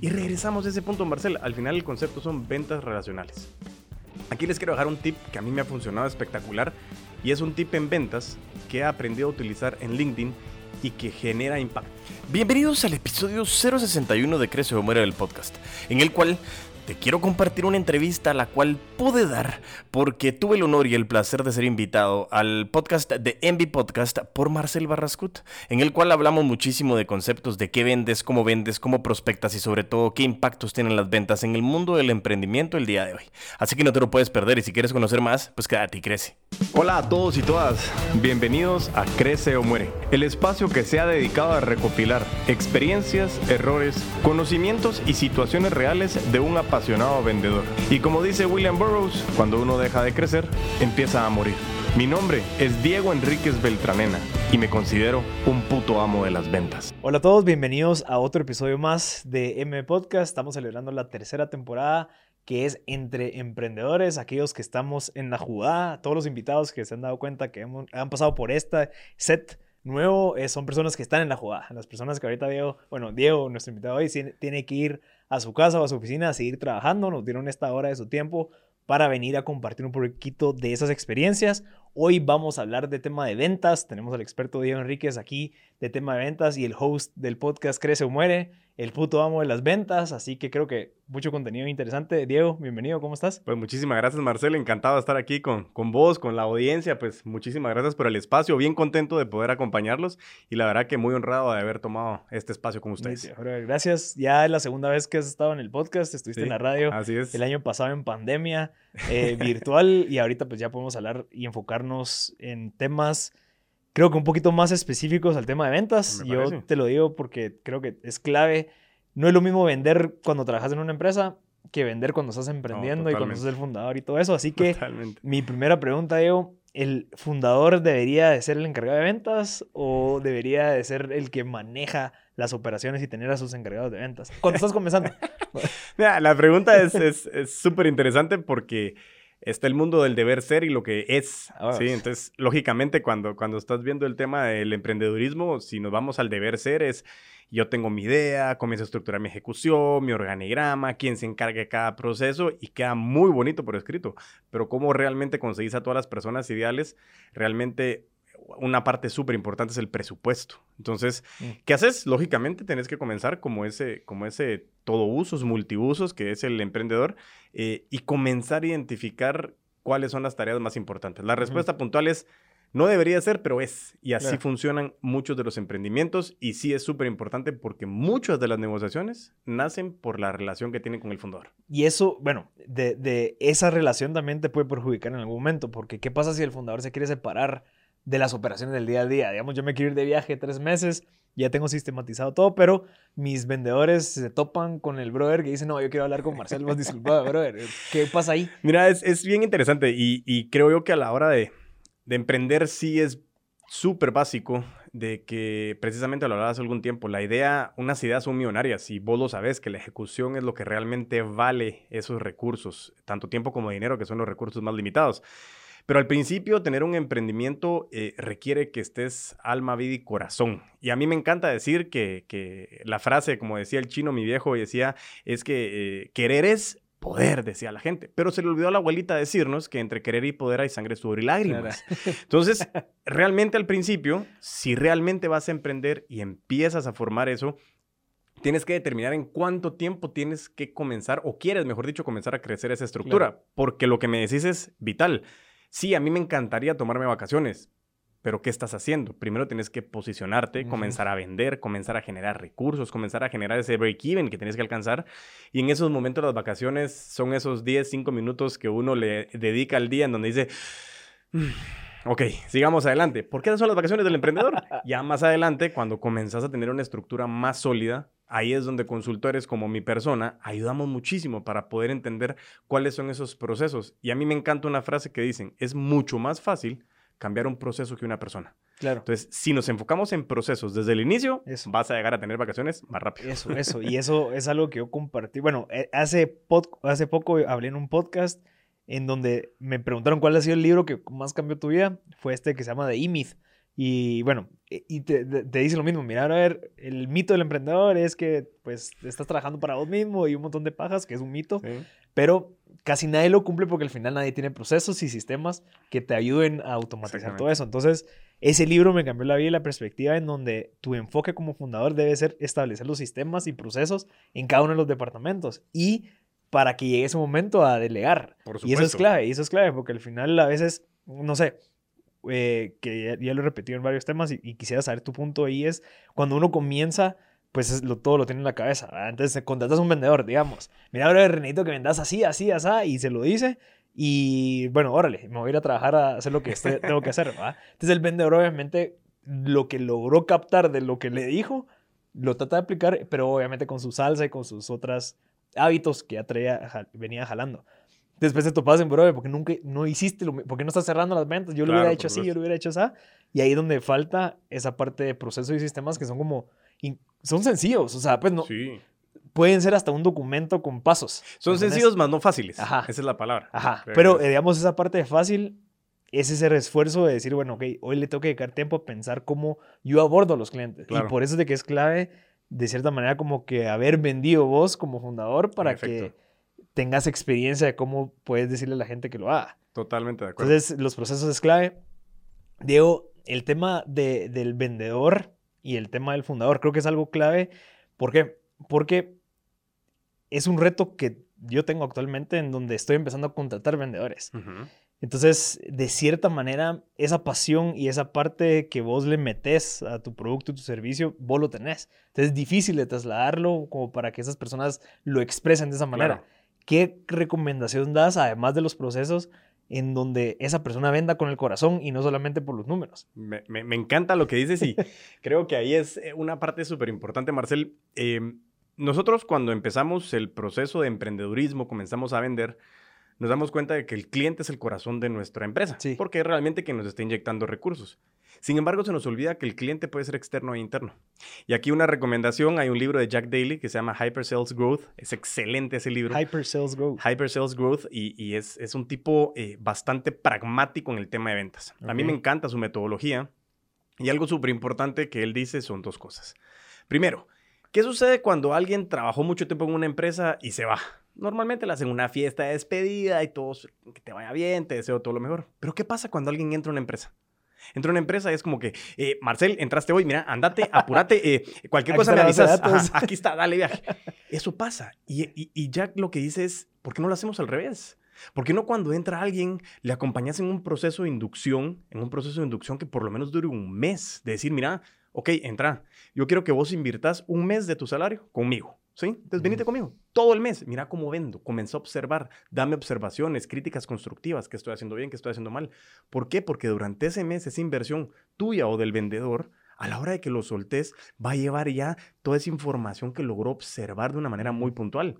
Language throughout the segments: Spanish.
Y regresamos a ese punto, Marcel. Al final el concepto son ventas relacionales. Aquí les quiero dejar un tip que a mí me ha funcionado espectacular y es un tip en ventas que he aprendido a utilizar en LinkedIn y que genera impacto. Bienvenidos al episodio 061 de Crece o Muere del podcast, en el cual te quiero compartir una entrevista a la cual pude dar porque tuve el honor y el placer de ser invitado al podcast de Envy Podcast por Marcel Barrascut, en el cual hablamos muchísimo de conceptos de qué vendes, cómo vendes, cómo prospectas y sobre todo qué impactos tienen las ventas en el mundo del emprendimiento el día de hoy. Así que no te lo puedes perder y si quieres conocer más, pues quédate y crece. Hola a todos y todas, bienvenidos a Crece o Muere, el espacio que se ha dedicado a recopilar experiencias, errores, conocimientos y situaciones reales de un apasionado vendedor. Y como dice William Burroughs, cuando uno deja de crecer, empieza a morir. Mi nombre es Diego Enríquez Beltranena y me considero un puto amo de las ventas. Hola a todos, bienvenidos a otro episodio más de M Podcast. Estamos celebrando la tercera temporada que es entre emprendedores, aquellos que estamos en la jugada, todos los invitados que se han dado cuenta que han pasado por este set nuevo, eh, son personas que están en la jugada. Las personas que ahorita Diego, bueno, Diego, nuestro invitado hoy, tiene que ir a su casa o a su oficina a seguir trabajando, nos dieron esta hora de su tiempo para venir a compartir un poquito de esas experiencias. Hoy vamos a hablar de tema de ventas. Tenemos al experto Diego Enríquez aquí de tema de ventas y el host del podcast Crece o Muere el puto amo de las ventas, así que creo que mucho contenido interesante. Diego, bienvenido, ¿cómo estás? Pues muchísimas gracias, Marcel, encantado de estar aquí con, con vos, con la audiencia, pues muchísimas gracias por el espacio, bien contento de poder acompañarlos y la verdad que muy honrado de haber tomado este espacio con ustedes. Gracias, ya es la segunda vez que has estado en el podcast, estuviste en la radio así es. el año pasado en pandemia eh, virtual y ahorita pues ya podemos hablar y enfocarnos en temas creo que un poquito más específicos al tema de ventas. Yo te lo digo porque creo que es clave. No es lo mismo vender cuando trabajas en una empresa que vender cuando estás emprendiendo y cuando sos el fundador y todo eso. Así que mi primera pregunta, Diego, ¿el fundador debería de ser el encargado de ventas o debería de ser el que maneja las operaciones y tener a sus encargados de ventas? Cuando estás comenzando. la pregunta es súper interesante porque está el mundo del deber ser y lo que es. Ah, sí, entonces, lógicamente, cuando, cuando estás viendo el tema del emprendedurismo, si nos vamos al deber ser, es yo tengo mi idea, comienzo a estructurar mi ejecución, mi organigrama, quién se encarga de cada proceso y queda muy bonito por escrito. Pero cómo realmente conseguís a todas las personas ideales, realmente una parte súper importante es el presupuesto. Entonces, mm. ¿qué haces? Lógicamente, tenés que comenzar como ese, como ese todo usos, multiusos, que es el emprendedor, eh, y comenzar a identificar cuáles son las tareas más importantes. La respuesta puntual es, no debería ser, pero es. Y así funcionan muchos de los emprendimientos y sí es súper importante porque muchas de las negociaciones nacen por la relación que tienen con el fundador. Y eso, bueno, de, de esa relación también te puede perjudicar en algún momento, porque ¿qué pasa si el fundador se quiere separar? De las operaciones del día a día. Digamos, yo me quiero ir de viaje tres meses, ya tengo sistematizado todo, pero mis vendedores se topan con el brother que dice, no, yo quiero hablar con Marcel, vos disculpa, brother, ¿qué pasa ahí? Mira, es, es bien interesante y, y, creo yo que a la hora de, de emprender sí es súper básico de que precisamente lo hablaba hace algún tiempo, la idea, unas ideas son millonarias y vos lo sabes, que la ejecución es lo que realmente vale esos recursos, tanto tiempo como dinero, que son los recursos más limitados. Pero al principio tener un emprendimiento eh, requiere que estés alma, vida y corazón. Y a mí me encanta decir que, la frase, como decía el chino, mi viejo, decía, es que eh, querer es poder, decía la gente. Pero se le olvidó a la abuelita decirnos que entre querer y poder hay sangre, sudor y lágrimas. Entonces, realmente al principio, si realmente vas a emprender y empiezas a formar eso, tienes que determinar en cuánto tiempo tienes que comenzar, o quieres, mejor dicho, comenzar a crecer esa estructura. Porque lo que me decís es vital sí, a mí me encantaría tomarme vacaciones, pero ¿qué estás haciendo? Primero tienes que posicionarte, comenzar a vender, comenzar a generar recursos, comenzar a generar ese break-even que tienes que alcanzar. Y en esos momentos las vacaciones son esos 10, 5 minutos que uno le dedica al día en donde dice... Mm, ok, sigamos adelante. ¿Por qué son las vacaciones del emprendedor? ya más adelante, cuando comenzás a tener una estructura más sólida, ahí es donde consultores como mi persona ayudamos muchísimo para poder entender cuáles son esos procesos. Y a mí me encanta una frase que dicen, es mucho más fácil cambiar un proceso que una persona. Claro. Entonces, si nos enfocamos en procesos desde el inicio, vas a llegar a tener vacaciones más rápido. Eso, eso. Y eso es algo que yo compartí. Bueno, eh, hace, hace poco hablé en un podcast en donde me preguntaron cuál ha sido el libro que más cambió tu vida. Fue este que se llama The E-Myth Y bueno, e, y te, te, dice lo mismo, mira, a ver, el mito del emprendedor es que pues estás trabajando para vos mismo y un montón de pajas, que es un mito, pero casi nadie lo cumple porque al final nadie tiene procesos y sistemas que te ayuden a automatizar todo eso. Entonces, ese libro me cambió la vida y la perspectiva en donde tu enfoque como fundador debe ser establecer los sistemas y procesos en cada uno de los departamentos y para que llegue ese momento a delegar. y eso es clave, y eso es clave porque al final a veces, no sé, eh, que ya, lo he repetido en varios temas y, quisiera saber tu punto ahí es cuando uno comienza pues lo, todo lo tiene en la cabeza. Entonces contratas a un vendedor, digamos. Mira, ahora Renito, que vendas así, así, así, y se lo dice. Y bueno, órale, me voy a ir a trabajar a hacer lo que tengo que hacer. Entonces el vendedor obviamente lo que logró captar de lo que le dijo, lo trata de aplicar, pero obviamente con su salsa y con sus otros hábitos que ya traía, venía jalando. Después te topas en brother porque nunca no hiciste, lo, porque no estás cerrando las ventas. Yo lo hubiera hecho así, yo lo hubiera hecho así. Y ahí donde falta esa parte de procesos y sistemas que son como, son sencillos. O sea, pues no, sí pueden ser hasta un documento con pasos. Son sencillos, más no fáciles. Ajá. Esa es la palabra. Ajá. Pero, eh, digamos, esa parte de fácil es ese esfuerzo de decir, bueno, ok, hoy le tengo que dedicar tiempo a pensar cómo yo abordo a los clientes. Y por eso es de que es clave, de cierta manera, como que haber vendido vos como fundador para que tengas experiencia de cómo puedes decirle a la gente que lo haga. Totalmente de acuerdo. Entonces, los procesos es clave. Diego, el tema de, del vendedor y el tema del fundador creo que es algo clave. ¿Por qué? Porque es un reto que yo tengo actualmente en donde estoy empezando a contratar vendedores. Entonces, de cierta manera, esa pasión y esa parte que vos le metes a tu producto, tu servicio, vos lo tenés. Entonces, es difícil de trasladarlo como para que esas personas lo expresen de esa manera. ¿Qué recomendación das, además de los procesos, en donde esa persona venda con el corazón y no solamente por los números? Me, encanta lo que dices y creo que ahí es eh, una parte súper importante, Marcel. Em, nosotros cuando empezamos el proceso de emprendedurismo, comenzamos a vender, nos damos cuenta de que el cliente es el corazón de nuestra empresa, porque es realmente quien nos está inyectando recursos. Sin embargo, se nos olvida que el cliente puede ser externo e interno. Y aquí una recomendación, hay un libro de Jack Daly que se llama Hyper Sales Growth. Es excelente ese libro. Hyper Sales Growth. Hyper Sales Growth y, es, es, un tipo eh, bastante pragmático en el tema de ventas. A mí me encanta su metodología y algo súper importante que él dice son dos cosas. Primero, ¿Qué sucede cuando alguien trabajó mucho tiempo en una empresa y se va? Normalmente le hacen una fiesta de despedida y todos, que te vaya bien, te deseo todo lo mejor. Pero ¿qué pasa cuando alguien entra a una empresa? Entra a una empresa y es como que, eh, Marcel, entraste hoy, mira, andate, apúrate, eh, cualquier cosa me avisas. aquí está, dale viaje. Eso pasa. Y, y, Jack lo que dice es, ¿por qué no lo hacemos al revés? ¿Por qué no cuando entra alguien le acompañas en un proceso de inducción, en un proceso de inducción que por lo menos dure un mes? De decir, mira, ok, entra. Yo quiero que vos inviertas un mes de tu salario conmigo. ¿Sí? Entonces, venite conmigo. Todo el mes. Mira cómo vendo. Comienza a observar. Dame observaciones, críticas constructivas. ¿Qué estoy haciendo bien? ¿Qué estoy haciendo mal? ¿Por qué? Porque durante ese mes, esa inversión tuya o del vendedor, a la hora de que lo soltes, va a llevar ya toda esa información que logró observar de una manera muy puntual.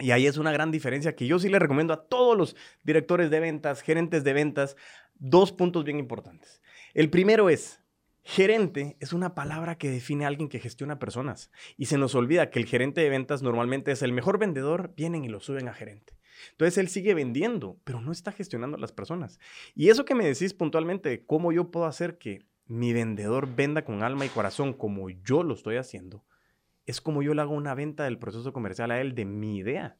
Y ahí es una gran diferencia que yo sí le recomiendo a todos los directores de ventas, gerentes de ventas, dos puntos bien importantes. El primero es, Gerente es una palabra que define a alguien que gestiona personas y se nos olvida que el gerente de ventas normalmente es el mejor vendedor, vienen y lo suben a gerente. Entonces él sigue vendiendo, pero no está gestionando a las personas. Y eso que me decís puntualmente, cómo yo puedo hacer que mi vendedor venda con alma y corazón como yo lo estoy haciendo, es como yo le hago una venta del proceso comercial a él de mi idea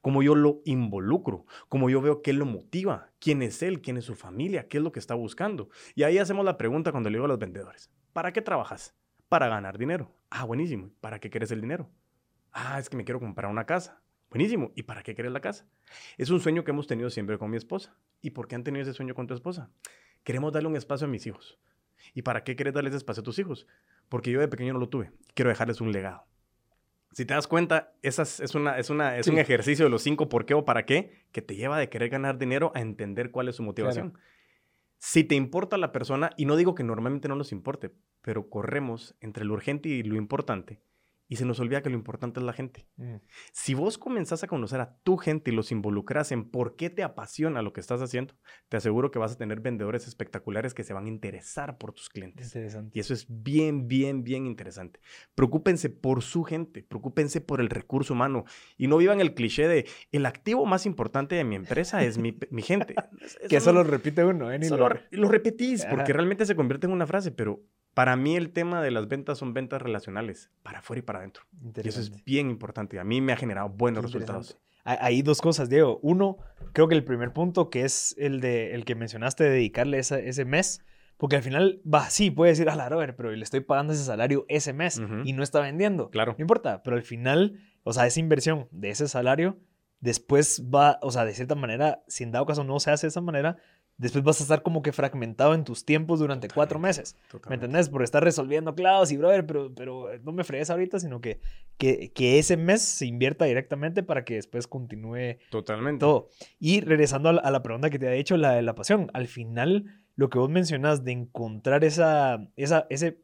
cómo yo lo involucro, cómo yo veo qué lo motiva, quién es él, quién es su familia, qué es lo que está buscando. Y ahí hacemos la pregunta cuando le digo a los vendedores, ¿para qué trabajas? Para ganar dinero. Ah, buenísimo. ¿Para qué quieres el dinero? Ah, es que me quiero comprar una casa. Buenísimo. ¿Y para qué quieres la casa? Es un sueño que hemos tenido siempre con mi esposa. ¿Y por qué han tenido ese sueño con tu esposa? Queremos darle un espacio a mis hijos. ¿Y para qué quieres darles espacio a tus hijos? Porque yo de pequeño no lo tuve. Quiero dejarles un legado. Si te das cuenta, esa es, una, es, una, es un ejercicio de los cinco por qué o para qué que te lleva de querer ganar dinero a entender cuál es su motivación. Si te importa la persona, y no digo que normalmente no nos importe, pero corremos entre lo urgente y lo importante, y se nos olvida que lo importante es la gente. Mm. Si vos comenzás a conocer a tu gente y los involucras en por qué te apasiona lo que estás haciendo, te aseguro que vas a tener vendedores espectaculares que se van a interesar por tus clientes. Interesante. Y eso es bien, bien, bien interesante. Preocúpense por su gente, preocúpense por el recurso humano y no vivan el cliché de el activo más importante de mi empresa es mi, mi gente. Que eso lo repite uno, ¿eh? Ni lo- lo repetís porque realmente se convierte en una frase, pero para mí el tema de las ventas son ventas relacionales, para afuera y para adentro. Y eso es bien importante. A mí me ha generado buenos resultados. Hay dos cosas, Diego. Uno, creo que el primer punto, que es el de el que mencionaste de dedicarle esa- ese mes, porque al final, va, sí, puede decir, a la Robert, pero le estoy pagando ese salario ese mes Ujú. y no está vendiendo. Claro. No importa, pero al final, o sea, esa inversión de ese salario, después va, o sea, de cierta manera, si en dado caso no se hace de esa manera, después vas a estar como que fragmentado en tus tiempos durante cuatro meses. ¿Me Totalmente. entendés? Por estar resolviendo clavos y, brother, pero, pero no me fregues ahorita, sino que, que, que ese mes se invierta directamente para que después continúe Totalmente. todo. Y regresando a la, a la pregunta que te había hecho, la de la pasión, al final, lo que vos mencionas de encontrar esa, esa, ese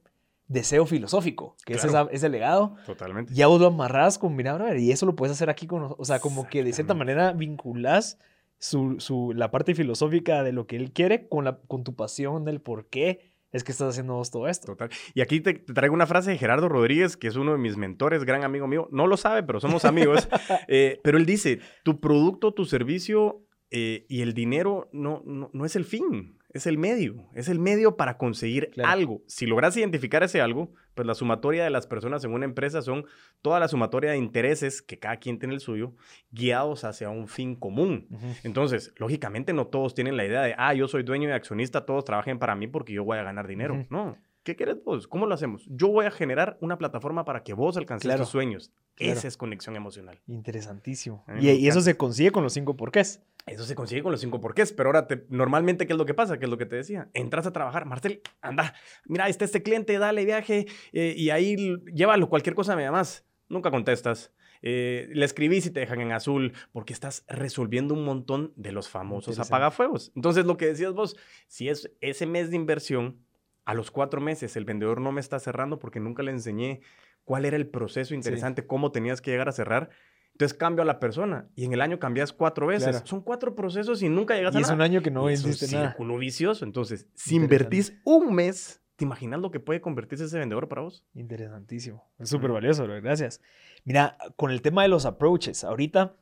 deseo filosófico, que es Claro. esa- ese legado, Totalmente. ya vos lo amarrás con, mira, brother, y eso lo puedes hacer aquí con, o sea, como que de cierta manera vinculás su, su, la parte filosófica de lo que él quiere con, la, con tu pasión del por qué es que estás haciendo todo esto. Total. Y aquí te, te traigo una frase de Gerardo Rodríguez, que es uno de mis mentores, gran amigo mío. No lo sabe, pero somos amigos. Eh, pero él dice, tu producto, tu servicio eh, y el dinero no, no, no es el fin, es el medio. Es el medio para conseguir Claro. algo. Si logras identificar ese algo, pues la sumatoria de las personas en una empresa son toda la sumatoria de intereses que cada quien tiene el suyo, guiados hacia un fin común. Entonces, lógicamente no todos tienen la idea de, ah, yo soy dueño y accionista, todos trabajen para mí porque yo voy a ganar dinero. No. ¿Qué quieres vos? ¿Cómo lo hacemos? Yo voy a generar una plataforma para que vos alcances Claro. tus sueños. Claro. Esa es conexión emocional. Interesantísimo. Y, eso se consigue con los cinco porqués. Eso se consigue con los cinco porqués, pero ahora, te- normalmente, ¿qué es lo que pasa? ¿Qué es lo que te decía? Entras a trabajar, Marcel, anda, mira, ahí está este cliente, dale viaje, eh, y ahí llévalo, cualquier cosa me llamas. Nunca contestas. Eh, le escribís y te dejan en azul porque estás resolviendo un montón de los famosos apagafuegos. Entonces, lo que decías vos, si es ese mes de inversión, a los cuatro meses el vendedor no me está cerrando porque nunca le enseñé cuál era el proceso interesante, cómo tenías que llegar a cerrar. Entonces cambio a la persona y en el año cambias cuatro veces. Claro. Son cuatro procesos y nunca llegas Y a es nada. un año que no Y es un nada. círculo vicioso. Entonces, si invertís un mes, ¿te imaginas lo que puede convertirse ese vendedor para vos? Interesantísimo. Es súper valioso, bro, gracias. Mira, con el tema de los approaches, ahorita,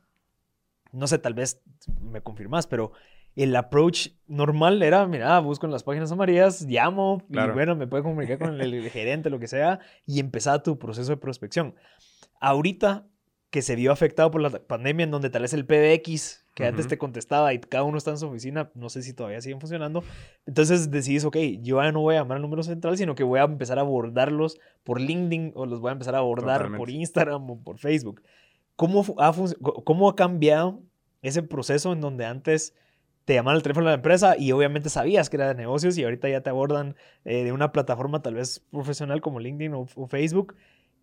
no sé, tal vez me confirmas, pero el approach normal era, mira, busco en las páginas amarillas, llamo, Claro. y bueno, me puedo comunicar con el, el gerente, lo que sea, y empezar tu proceso de prospección. Ahorita que se vio afectado por la pandemia, en donde tal vez el PBX, que antes Ujú. te contestaba y cada uno está en su oficina, no sé si todavía siguen funcionando, entonces decidís, ok, yo ya no voy a llamar al número central, sino que voy a empezar a abordarlos por LinkedIn o los voy a empezar a abordar por Totalmente. Instagram o por Facebook. ¿Cómo, ha, ¿Cómo ha cambiado ese proceso en donde antes te llamaban al teléfono de la empresa y obviamente sabías que era de negocios y ahorita ya te abordan eh, de una plataforma tal vez profesional como LinkedIn o, o Facebook?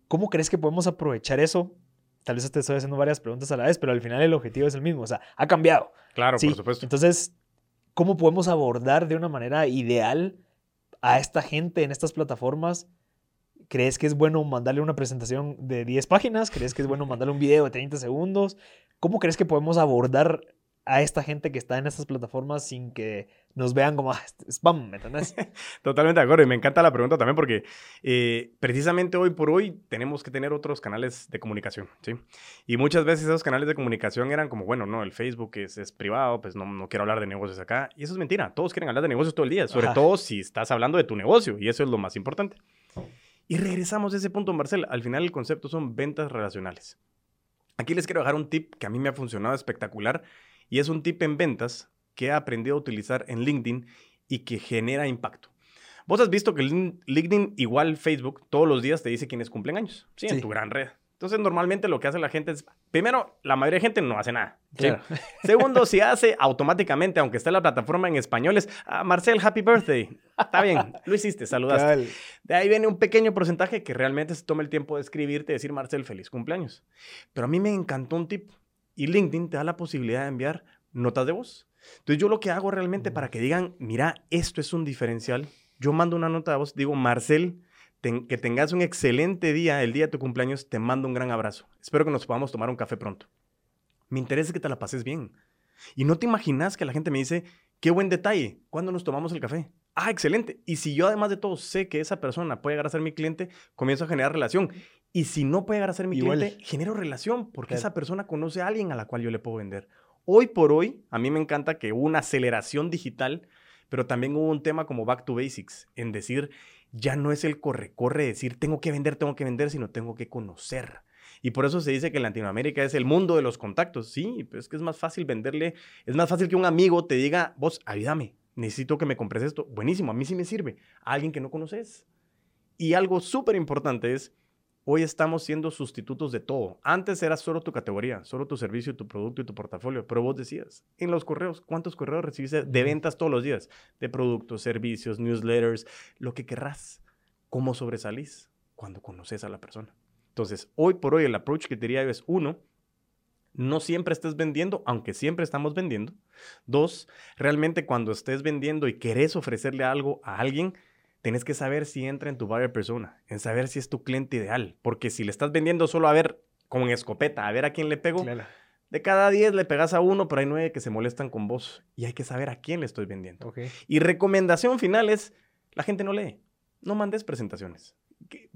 ¿Cómo crees que podemos aprovechar eso? Tal vez te estoy haciendo varias preguntas a la vez, pero al final el objetivo es el mismo. O sea, ha cambiado. Claro, Sí, por supuesto. Entonces, ¿cómo podemos abordar de una manera ideal a esta gente en estas plataformas? ¿Crees que es bueno mandarle una presentación de 10 páginas? ¿Crees que es bueno mandarle un video de 30 segundos? ¿Cómo crees que podemos abordar a esta gente que está en estas plataformas sin que nos vean como "Ah, spam? ¿Me entendés? Totalmente de acuerdo. Y me encanta la pregunta también porque eh, precisamente hoy por hoy tenemos que tener otros canales de comunicación, ¿sí? Y muchas veces esos canales de comunicación eran como, bueno, no, el Facebook es, es privado, pues no, no quiero hablar de negocios acá. Y eso es mentira. Todos quieren hablar de negocios todo el día, sobre Ajá. todo si estás hablando de tu negocio. Y eso es lo más importante. Y regresamos a ese punto, Marcel. Al final el concepto son ventas relacionales. Aquí les quiero dejar un tip que a mí me ha funcionado espectacular y es un tip en ventas que he aprendido a utilizar en LinkedIn y que genera impacto. Vos has visto que Lin- LinkedIn, igual Facebook, todos los días te dice quiénes cumplen años, ¿sí? Sí. En tu gran red. Entonces, normalmente lo que hace la gente es, primero, la mayoría de gente no hace nada. ¿sí? Claro. Segundo, si hace automáticamente, aunque esté la plataforma en español, es, ah, Marcel, happy birthday. Está bien, lo hiciste, saludaste. De ahí viene un pequeño porcentaje que realmente se toma el tiempo de escribirte y decir, Marcel, feliz cumpleaños. Pero a mí me encantó un tip. Y LinkedIn te da la posibilidad de enviar notas de voz. Entonces yo lo que hago realmente para que digan, mira, esto es un diferencial, yo mando una nota de voz, digo, Marcel, que tengas un excelente día, el día de tu cumpleaños, te mando un gran abrazo. Espero que nos podamos tomar un café pronto. Me interesa que te la pases bien. Y no te imaginas que la gente me dice, qué buen detalle, ¿cuándo nos tomamos el café? Ah, excelente. Y si yo además de todo sé que esa persona puede llegar a ser mi cliente, comienzo a generar relación. Y si no puede llegar a ser mi cliente, genero relación porque esa persona conoce a alguien a la cual yo le puedo vender. Hoy por hoy, a mí me encanta que hubo una aceleración digital, pero también hubo un tema como back to basics, en decir, ya no es el corre-corre, decir, tengo que vender, tengo que vender, sino tengo que conocer. Y por eso se dice que Latinoamérica es el mundo de los contactos. Sí, pero es que es más fácil venderle, es más fácil que un amigo te diga, vos, ayúdame, necesito que me compres esto. Buenísimo, a mí sí me sirve. A alguien que no conoces. Y algo súper importante es, hoy estamos siendo sustitutos de todo. Antes era solo tu categoría, solo tu servicio, tu producto y tu portafolio. Pero vos decías, en los correos, ¿cuántos correos recibiste de ventas todos los días? De productos, servicios, newsletters, lo que querrás. ¿Cómo sobresalís? Cuando conoces a la persona. Entonces, hoy por hoy el approach que te diría es uno, no siempre estés vendiendo, aunque siempre estamos vendiendo. Dos, realmente cuando estés vendiendo y querés ofrecerle algo a alguien, tenés que saber si entra en tu buyer persona, en saber si es tu cliente ideal. Porque si le estás vendiendo solo a ver, como en escopeta, a ver a quién le pego, de cada diez le pegas a uno, pero hay nueve que se molestan con vos. Y hay que saber a quién le estoy vendiendo. Y recomendación final es, la gente no lee. No mandes presentaciones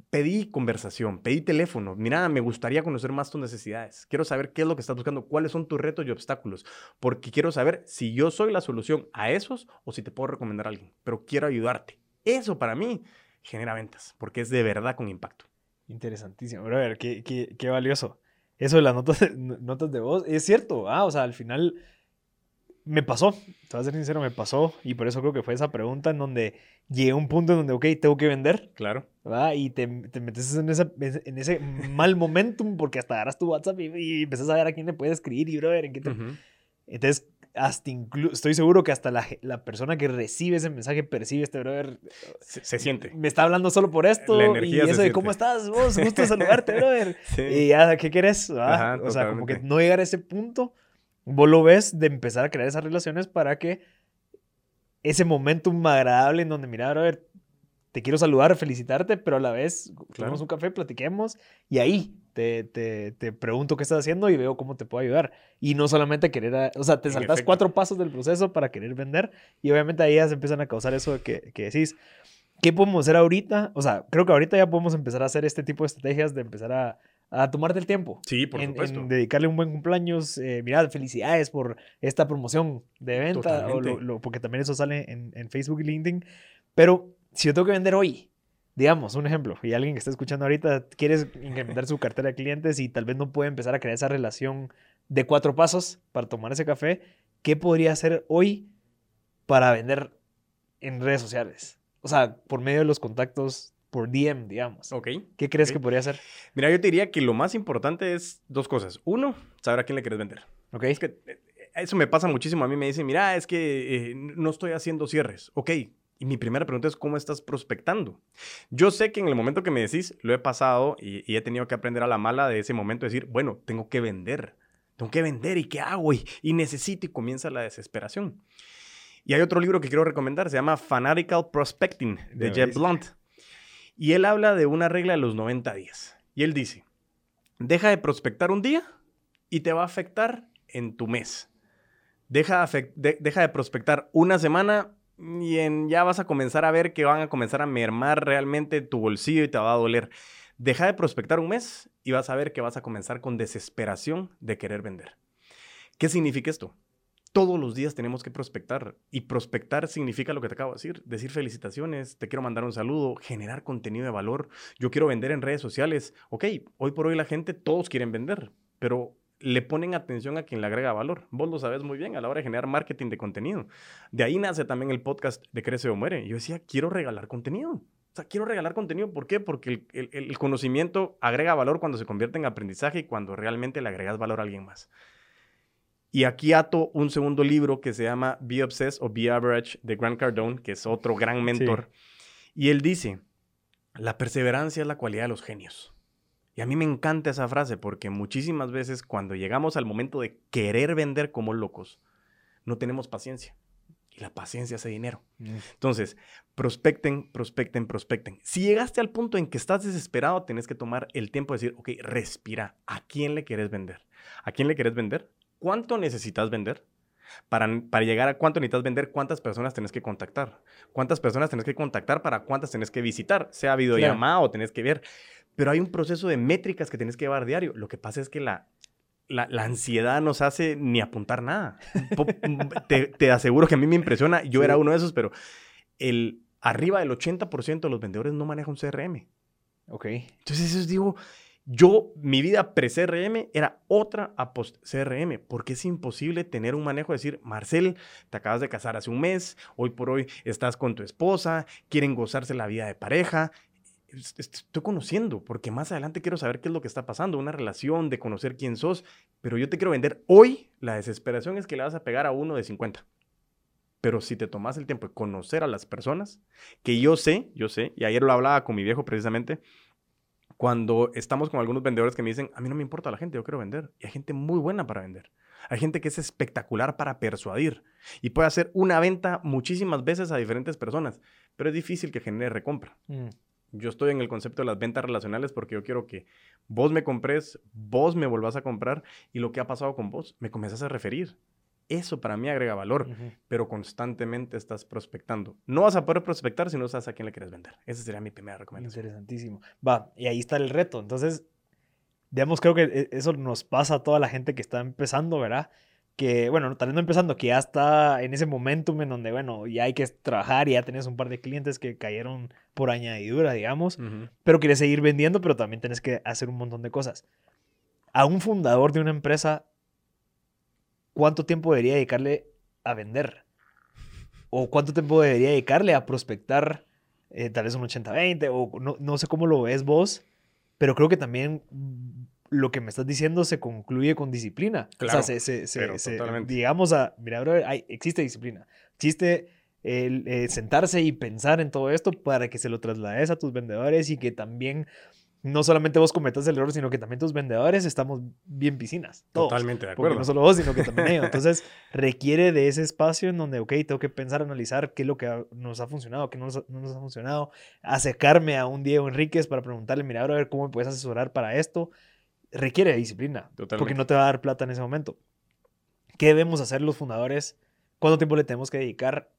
pedí conversación, pedí teléfono. Mira, me gustaría conocer más tus necesidades. Quiero saber qué es lo que estás buscando, cuáles son tus retos y obstáculos, porque quiero saber si yo soy la solución a esos o si te puedo recomendar a alguien, pero quiero ayudarte. Eso para mí genera ventas, porque es de verdad con impacto. Interesantísimo. ver, qué, qué, qué valioso. Eso de las notas de, notas de voz, es cierto, ah, o sea, al final me pasó, te voy a ser sincero, me pasó, y por eso creo que fue esa pregunta en donde llegué a un punto en donde, ok, tengo que vender. Claro. ¿verdad? Y te, te metes en, esa, en ese mal momentum porque hasta agarras tu WhatsApp y, y, empiezas a ver a quién le puedes escribir y, brother, en qué te... Entonces, hasta estoy seguro que hasta la, la, persona que recibe ese mensaje percibe este brother. Se, siente. Me está hablando solo por esto. La y eso de cómo estás vos, gusto saludarte, brother. Sí. Y ya, ¿qué quieres? o sea, como que no llegar a ese punto vos lo ves de empezar a crear esas relaciones para que ese momentum agradable en donde, mira, ver, te quiero saludar, felicitarte, pero a la vez, tomemos un café, platiquemos y ahí te, te, te, pregunto qué estás haciendo y veo cómo te puedo ayudar. Y no solamente querer, o sea, te saltas cuatro pasos del proceso para querer vender y obviamente ahí ya se empiezan a causar eso que, que decís. ¿Qué podemos hacer ahorita? O sea, creo que ahorita ya podemos empezar a hacer este tipo de estrategias de empezar a, a tomarte el tiempo. Sí, por supuesto. En dedicarle un buen cumpleaños. Eh, mirad, felicidades por esta promoción de venta, o porque también eso sale en, en, Facebook y LinkedIn. Pero si yo tengo que vender hoy, digamos, un ejemplo, y alguien que está escuchando ahorita quiere incrementar su cartera de clientes y tal vez no puede empezar a crear esa relación de cuatro pasos para tomar ese café, ¿qué podría hacer hoy para vender en redes sociales? O sea, por medio de los contactos por DM, digamos. Ok. ¿Qué crees que podría hacer? Mira, yo te diría que lo más importante es dos cosas. Uno, saber a quién le quieres vender. Ok. Es que eh, eso me pasa muchísimo. A mí me dicen, mira, es que eh, no estoy haciendo cierres. Ok. Y mi primera pregunta es, ¿cómo estás prospectando? Yo sé que en el momento que me decís, lo he pasado y, he tenido que aprender a la mala de ese momento, decir, bueno, tengo que vender. Tengo que vender y qué hago y, y necesito y comienza la desesperación. Y hay otro libro que quiero recomendar, se llama Fanatical Prospecting de Jeff Blunt. Y él habla de una regla de los 90 días. Y él dice, deja de prospectar un día y te va a afectar en tu mes. Deja, deja de prospectar una semana y ya vas a comenzar a ver que van a comenzar a mermar realmente tu bolsillo y te va a doler. Deja de prospectar un mes y vas a ver que vas a comenzar con desesperación de querer vender. ¿Qué significa esto? todos los días tenemos que prospectar. Y prospectar significa lo que te acabo de decir. Decir felicitaciones, te quiero mandar un saludo, generar contenido de valor. Yo quiero vender en redes sociales. Ok, hoy por hoy la gente, todos quieren vender, pero le ponen atención a quien le agrega valor. Vos lo sabes muy bien a la hora de generar marketing de contenido. De ahí nace también el podcast de Crece o Muere. Yo decía, quiero regalar contenido. O sea, quiero regalar contenido. ¿Por qué? Porque el, el conocimiento agrega valor cuando se convierte en aprendizaje y cuando realmente le agregas valor a alguien más. Y aquí ato un segundo libro que se llama Be Obsessed o Be Average de Grant Cardone, que es otro gran mentor. Y él dice, la perseverancia es la cualidad de los genios. Y a mí me encanta esa frase porque muchísimas veces cuando llegamos al momento de querer vender como locos, no tenemos paciencia. Y la paciencia hace dinero. Mm. Entonces, prospecten, prospecten, prospecten. Si llegaste al punto en que estás desesperado, tenés que tomar el tiempo de decir, ok, respira. ¿A quién le quieres vender? ¿A quién le quieres vender? ¿Cuánto necesitas vender? Para, para, llegar a cuánto necesitas vender, cuántas personas tenés que contactar. Cuántas personas tenés que contactar para cuántas tenés que visitar, sea videollamada o tenés que ver. Pero hay un proceso de métricas que tenés que llevar diario. Lo que pasa es que la, la, la ansiedad nos hace ni apuntar nada. te, te, aseguro que a mí me impresiona. Yo sí. era uno de esos, pero el, arriba del 80% de los vendedores no manejan un CRM. Ok. Entonces, eso digo, yo, mi vida pre-CRM era otra a post-CRM, porque es imposible tener un manejo de decir, Marcel, te acabas de casar hace un mes, hoy por hoy estás con tu esposa, quieren gozarse la vida de pareja. Estoy conociendo, porque más adelante quiero saber qué es lo que está pasando, una relación, de conocer quién sos, pero yo te quiero vender hoy. La desesperación es que le vas a pegar a uno de 50. Pero si te tomas el tiempo de conocer a las personas, que yo sé, yo sé, y ayer lo hablaba con mi viejo precisamente, cuando estamos con algunos vendedores que me dicen, a mí no me importa la gente, yo quiero vender. Y hay gente muy buena para vender. Hay gente que es espectacular para persuadir y puede hacer una venta muchísimas veces a diferentes personas, pero es difícil que genere recompra. Mm. Yo estoy en el concepto de las ventas relacionales porque yo quiero que vos me compres, vos me volvás a comprar y lo que ha pasado con vos, me comienzas a referir. Eso para mí agrega valor, uh -huh. pero constantemente estás prospectando. No vas a poder prospectar si no sabes a quién le quieres vender. Esa sería mi primera recomendación. Interesantísimo. Va, y ahí está el reto. Entonces, digamos, creo que e, eso nos pasa a toda la gente que está empezando, ¿verdad? Que, bueno, tal vez no empezando, que ya está en ese momentum en donde, bueno, ya hay que trabajar y ya tenés un par de clientes que cayeron por añadidura, digamos, uh -huh. pero quieres seguir vendiendo, pero también tenés que hacer un montón de cosas. A un fundador de una empresa, ¿cuánto tiempo debería dedicarle a vender? ¿O cuánto tiempo debería dedicarle a prospectar? Eh, tal vez un 80-20, o no, no, sé cómo lo ves vos, pero creo que también lo que me estás diciendo se concluye con disciplina. Claro, o sea, se, se, se, digamos a, mira, bro, hay, existe disciplina. Existe el eh, sentarse y pensar en todo esto para que se lo traslades a tus vendedores y que también no solamente vos cometas el error, sino que también tus vendedores estamos bien piscinas. Todos, Totalmente de acuerdo. Porque no solo vos, sino que también ellos. Entonces, requiere de ese espacio en donde, ok, tengo que pensar, analizar qué es lo que nos ha funcionado, qué no nos, no nos ha funcionado, acercarme a un Diego Enríquez para preguntarle, mira, a ver cómo me puedes asesorar para esto. Requiere de disciplina, Totalmente. porque no te va a dar plata en ese momento. ¿Qué debemos hacer los fundadores? ¿Cuánto tiempo le tenemos que dedicar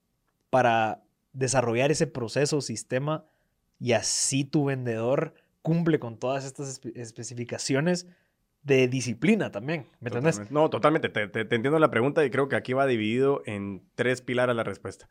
para desarrollar ese proceso, sistema, y así tu vendedor cumple con todas estas espe especificaciones de disciplina también, ¿me entendés? No, totalmente, te, te, te, entiendo la pregunta y creo que aquí va dividido en tres pilares la respuesta.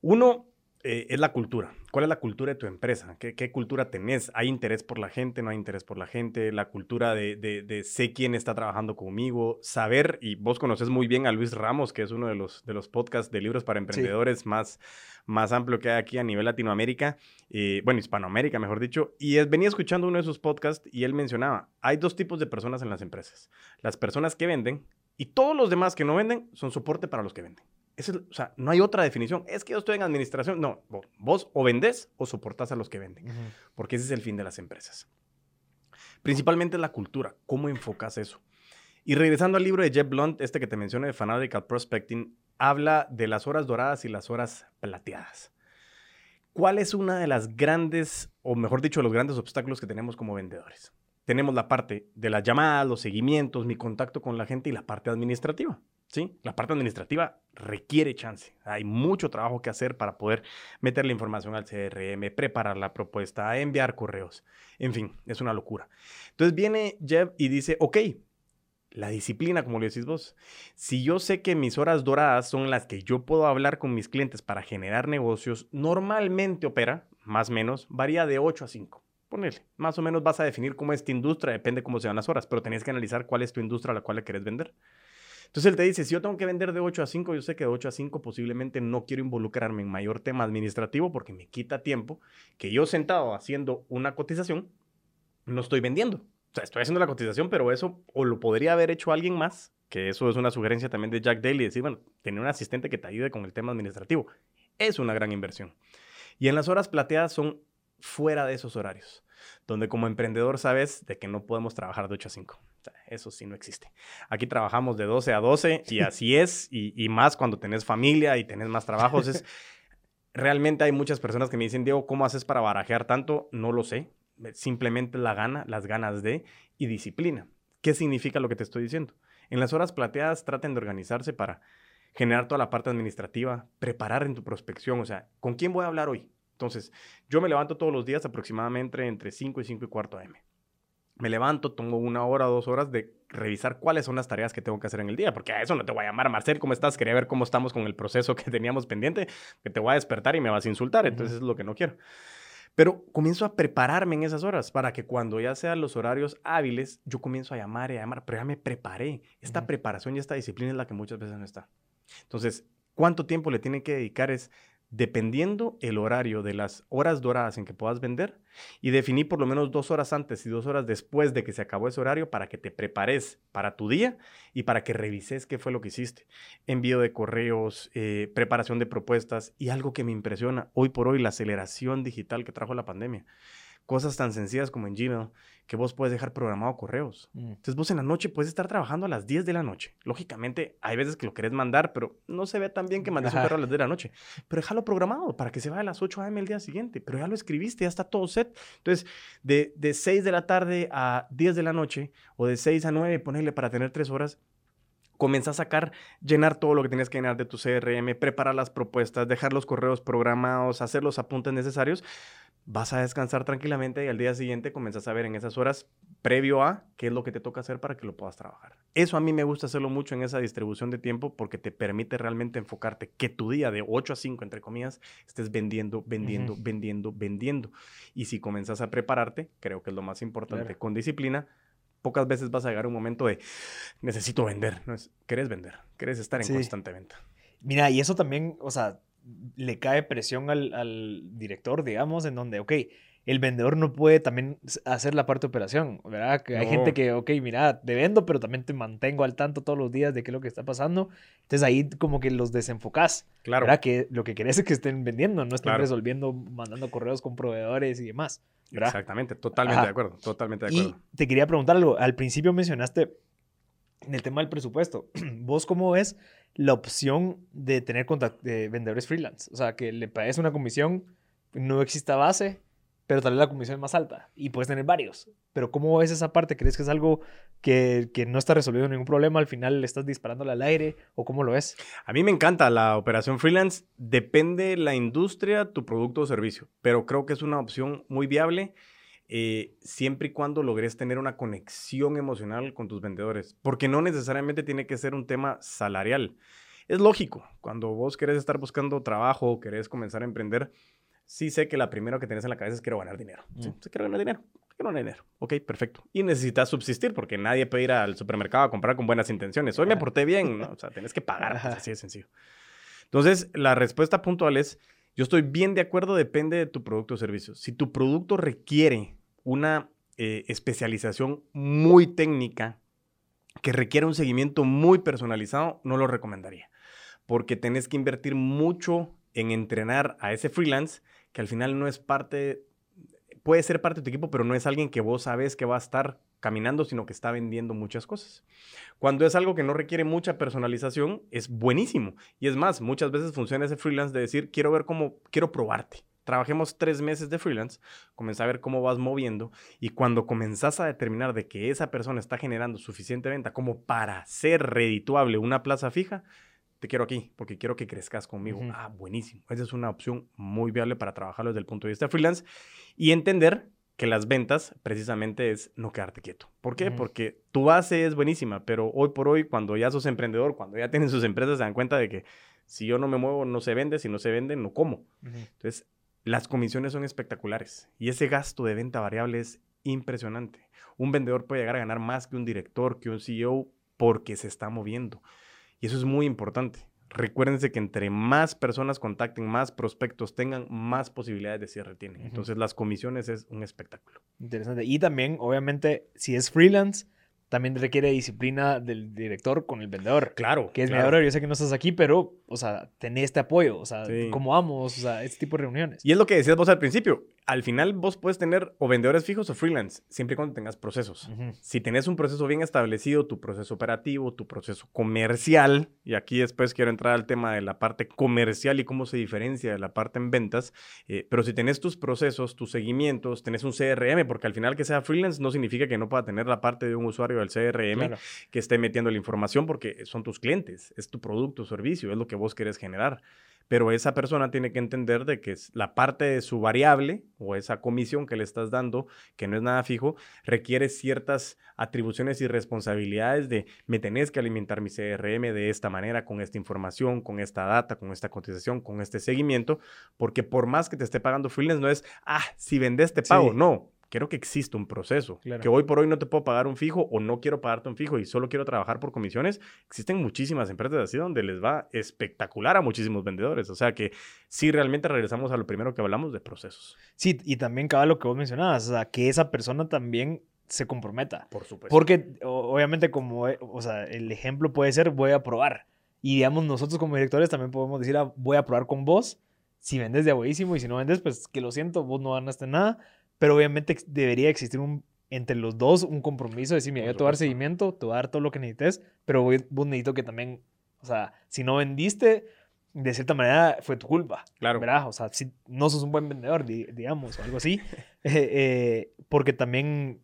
Uno eh, es la cultura. ¿Cuál es la cultura de tu empresa? ¿Qué, ¿Qué, cultura tenés? ¿Hay interés por la gente? ¿No hay interés por la gente? La cultura de, de, de, sé quién está trabajando conmigo, saber, y vos conoces muy bien a Luis Ramos, que es uno de los, de los podcasts de libros para emprendedores sí. más, más amplio que hay aquí a nivel Latinoamérica, eh, bueno, Hispanoamérica, mejor dicho, y es, venía escuchando uno de sus podcasts y él mencionaba, hay dos tipos de personas en las empresas. Las personas que venden y todos los demás que no venden son soporte para los que venden. Es el, o sea, no hay otra definición. Es que yo estoy en administración. No, vos o vendés o soportás a los que venden. Uh -huh. Porque ese es el fin de las empresas. Principalmente la cultura. ¿Cómo enfocas eso? Y regresando al libro de Jeff Blunt, este que te mencioné de Fanatical Prospecting, habla de las horas doradas y las horas plateadas. ¿Cuál es una de las grandes, o mejor dicho, los grandes obstáculos que tenemos como vendedores? Tenemos la parte de las llamadas, los seguimientos, mi contacto con la gente y la parte administrativa. La parte administrativa requiere chance. Hay mucho trabajo que hacer para poder meter la información al CRM, preparar la propuesta, enviar correos. En fin, es una locura. Entonces viene Jeff y dice, ok, la disciplina, como le decís vos. Si yo sé que mis horas doradas son las que yo puedo hablar con mis clientes para generar negocios, normalmente opera, más o menos, varía de 8 a 5. Ponele, más o menos vas a definir cómo es tu industria, depende cómo sean las horas, pero tenés que analizar cuál es tu industria a la cual le querés vender. Entonces él te dice, si yo tengo que vender de 8 a 5, yo sé que de 8 a 5 posiblemente no quiero involucrarme en mayor tema administrativo porque me quita tiempo que yo sentado haciendo una cotización no estoy vendiendo. O sea, estoy haciendo la cotización, pero eso o lo podría haber hecho alguien más, que eso es una sugerencia también de Jack Daly, decir, bueno, tener un asistente que te ayude con el tema administrativo. Es una gran inversión. Y en las horas plateadas son fuera de esos horarios, donde como emprendedor sabes de que no podemos trabajar de 8 a 5 eso sí no existe. Aquí trabajamos de 12 a 12 y así es, y, y más cuando tenés familia y tenés más trabajos. Es, realmente hay muchas personas que me dicen, Diego, ¿cómo haces para barajear tanto? No lo sé. Simplemente la gana, las ganas de y disciplina. ¿Qué significa lo que te estoy diciendo? En las horas plateadas traten de organizarse para generar toda la parte administrativa, preparar en tu prospección, o sea, ¿con quién voy a hablar hoy? Entonces, yo me levanto todos los días aproximadamente entre 5 y 5 y cuarto AM. Me levanto, tomo una hora dos horas de revisar cuáles son las tareas que tengo que hacer en el día, porque a eso no te voy a llamar, Marcel, ¿cómo estás? Quería ver cómo estamos con el proceso que teníamos pendiente, que te voy a despertar y me vas a insultar, entonces es lo que no quiero. Pero comienzo a prepararme en esas horas para que cuando ya sean los horarios hábiles, yo comienzo a llamar y a llamar, pero ya me preparé. Esta preparación y esta disciplina es la que muchas veces no está. Entonces, ¿cuánto tiempo le tiene que dedicar? Es dependiendo el horario de las horas doradas en que puedas vender y definir por lo menos dos horas antes y dos horas después de que se acabó ese horario para que te prepares para tu día y para que revises qué fue lo que hiciste. Envío de correos, eh, preparación de propuestas y algo que me impresiona hoy por hoy, la aceleración digital que trajo la pandemia. Cosas tan sencillas como en Gmail, que vos puedes dejar programado correos. Mm. Entonces vos en la noche puedes estar trabajando a las 10 de la noche. Lógicamente, hay veces que lo querés mandar, pero no se ve tan bien que mandes un correo a las 10 de la noche. Pero déjalo programado para que se vaya a las 8 a.m. el día siguiente. Pero ya lo escribiste, ya está todo set. Entonces, de, de 6 de la tarde a 10 de la noche o de 6 a 9, ponerle para tener 3 horas, comienza a sacar, llenar todo lo que tienes que llenar de tu CRM, preparar las propuestas, dejar los correos programados, hacer los apuntes necesarios vas a descansar tranquilamente y al día siguiente comienzas a ver en esas horas previo a qué es lo que te toca hacer para que lo puedas trabajar. Eso a mí me gusta hacerlo mucho en esa distribución de tiempo porque te permite realmente enfocarte que tu día de 8 a 5, entre comillas, estés vendiendo, vendiendo, vendiendo, vendiendo. Y si comienzas a prepararte, creo que es lo más importante, con disciplina, pocas veces vas a llegar a un momento de necesito vender. No es, querés vender, querés estar en constante venta. Mira, y eso también, o sea, le cae presión al, director, digamos, en donde, ok, el vendedor no puede también hacer la parte de operación, ¿verdad? Que hay gente que, ok, mira, te vendo, pero también te mantengo al tanto todos los días de qué es lo que está pasando. Entonces ahí como que los desenfocás. Claro. ¿verdad? Que lo que querés es que estén vendiendo, no estén resolviendo, mandando correos con proveedores y demás. ¿verdad? Exactamente, totalmente de acuerdo, totalmente de acuerdo. Y te quería preguntar algo. Al principio mencionaste en el tema del presupuesto. ¿Vos cómo ves la opción de tener de vendedores freelance. O sea, que le pagues una comisión, no exista base, pero tal vez la comisión es más alta y puedes tener varios. Pero ¿cómo ves esa parte? ¿Crees que es algo que, que no está resolviendo ningún problema? ¿Al final le estás disparándole al aire o cómo lo ves? A mí me encanta la operación freelance. Depende la industria, tu producto o servicio, pero creo que es una opción muy viable eh, siempre y cuando logres tener una conexión emocional con tus vendedores, porque no necesariamente tiene que ser un tema salarial. Es lógico, cuando vos querés estar buscando trabajo o querés comenzar a emprender, sí sé que la primera que tenés en la cabeza es quiero ganar dinero. Sí, mm. quiero ganar dinero. Quiero ganar dinero. Ok, perfecto. Y necesitas subsistir porque nadie puede ir al supermercado a comprar con buenas intenciones. Hoy me porté bien, ¿no? O sea, tenés que pagar. Pues, así de sencillo. Entonces, la respuesta puntual es, yo estoy bien de acuerdo, depende de tu producto o servicio. Si tu producto requiere una eh, especialización muy técnica que requiere un seguimiento muy personalizado, no lo recomendaría. Porque tenés que invertir mucho en entrenar a ese freelance que al final no es parte, puede ser parte de tu equipo, pero no es alguien que vos sabes que va a estar caminando, sino que está vendiendo muchas cosas. Cuando es algo que no requiere mucha personalización, es buenísimo. Y es más, muchas veces funciona ese freelance de decir, quiero ver cómo, quiero probarte trabajemos tres meses de freelance, comienza a ver cómo vas moviendo y cuando comenzás a determinar de que esa persona está generando suficiente venta como para ser redituable una plaza fija, te quiero aquí porque quiero que crezcas conmigo. Ah, buenísimo. Esa es una opción muy viable para trabajarlo desde el punto de vista freelance y entender que las ventas precisamente es no quedarte quieto. ¿Por qué? Porque tu base es buenísima, pero hoy por hoy, cuando ya sos emprendedor, cuando ya tienen sus empresas, se dan cuenta de que si yo no me muevo, no se vende, si no se vende, no como. Entonces, las comisiones son espectaculares y ese gasto de venta variable es impresionante. Un vendedor puede llegar a ganar más que un director, que un CEO, porque se está moviendo. Y eso es muy importante. Recuérdense que entre más personas contacten, más prospectos tengan, más posibilidades de cierre tienen. Entonces, las comisiones es un espectáculo. Interesante. Y también, obviamente, si es freelance, también requiere disciplina del director con el vendedor. Claro. Que es claro. yo sé que no estás aquí, pero, o sea, tenés este apoyo, o sea, cómo vamos, o sea, este tipo de reuniones. Y es lo que decías vos al principio, al final vos puedes tener o vendedores fijos o freelance, siempre y cuando tengas procesos. Si tenés un proceso bien establecido, tu proceso operativo, tu proceso comercial, y aquí después quiero entrar al tema de la parte comercial y cómo se diferencia de la parte en ventas, eh, pero si tenés tus procesos, tus seguimientos, tenés un CRM, porque al final que sea freelance no significa que no pueda tener la parte de un usuario del CRM Claro. que esté metiendo la información porque son tus clientes, es tu producto, servicio, es lo que vos querés generar. Pero esa persona tiene que entender de que la parte de su variable o esa comisión que le estás dando, que no es nada fijo, requiere ciertas atribuciones y responsabilidades de me tenés que alimentar mi CRM de esta manera, con esta información, con esta data, con esta cotización, con este seguimiento, porque por más que te esté pagando freelance, no es, ah, si vendes te pago. Sí. No, quiero que exista un proceso. Claro. Que hoy por hoy no te puedo pagar un fijo o no quiero pagarte un fijo y solo quiero trabajar por comisiones. Existen muchísimas empresas así donde les va espectacular a muchísimos vendedores. O sea que sí, realmente regresamos a lo primero que hablamos de procesos. Sí, y también cabe lo que vos mencionabas, o sea, que esa persona también se comprometa. Por supuesto. Porque obviamente como, eh, o sea, el ejemplo puede ser voy a probar. Y digamos, nosotros como directores también podemos decir ah, voy a probar con vos. Si vendes de buenísimo y si no vendes, pues que lo siento, vos no ganaste nada. Pero obviamente debería existir un, entre los dos un compromiso de decir, mira, yo te voy a dar seguimiento, te voy a dar todo lo que necesites, pero vos necesito que también, o sea, si no vendiste, de cierta manera fue tu culpa. Claro. ¿verdad? O sea, si no sos un buen vendedor, di- digamos, o algo así. Eh, eh, porque también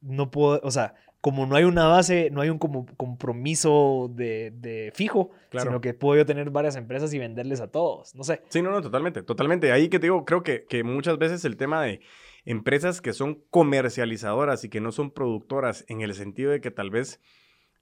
no puedo, o sea, como no hay una base, no hay un como compromiso de, de fijo, Claro. sino que puedo yo tener varias empresas y venderles a todos. No sé. Sí, no, no, totalmente, totalmente. Ahí que te digo, creo que, que muchas veces el tema de empresas que son comercializadoras y que no son productoras, en el sentido de que tal vez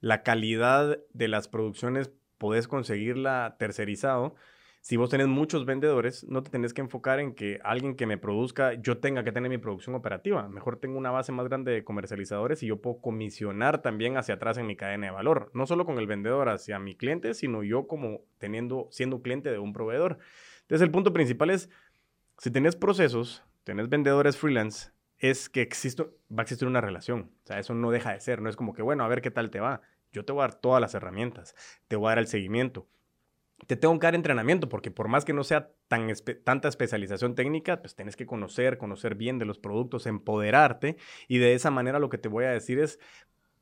la calidad de las producciones podés conseguirla tercerizado. Si vos tenés muchos vendedores, no te tenés que enfocar en que alguien que me produzca, yo tenga que tener mi producción operativa. Mejor tengo una base más grande de comercializadores y yo puedo comisionar también hacia atrás en mi cadena de valor. No solo con el vendedor hacia mi cliente, sino yo como teniendo, siendo cliente de un proveedor. Entonces el punto principal es, si tenés procesos, tenés vendedores freelance, es que existe, va a existir una relación. O sea, eso no deja de ser. No es como que, bueno, a ver qué tal te va. Yo te voy a dar todas las herramientas. Te voy a dar el seguimiento. Te tengo que dar entrenamiento, porque por más que no sea tan tanta especialización técnica, pues tienes que conocer, conocer bien de los productos, empoderarte. Y de esa manera lo que te voy a decir es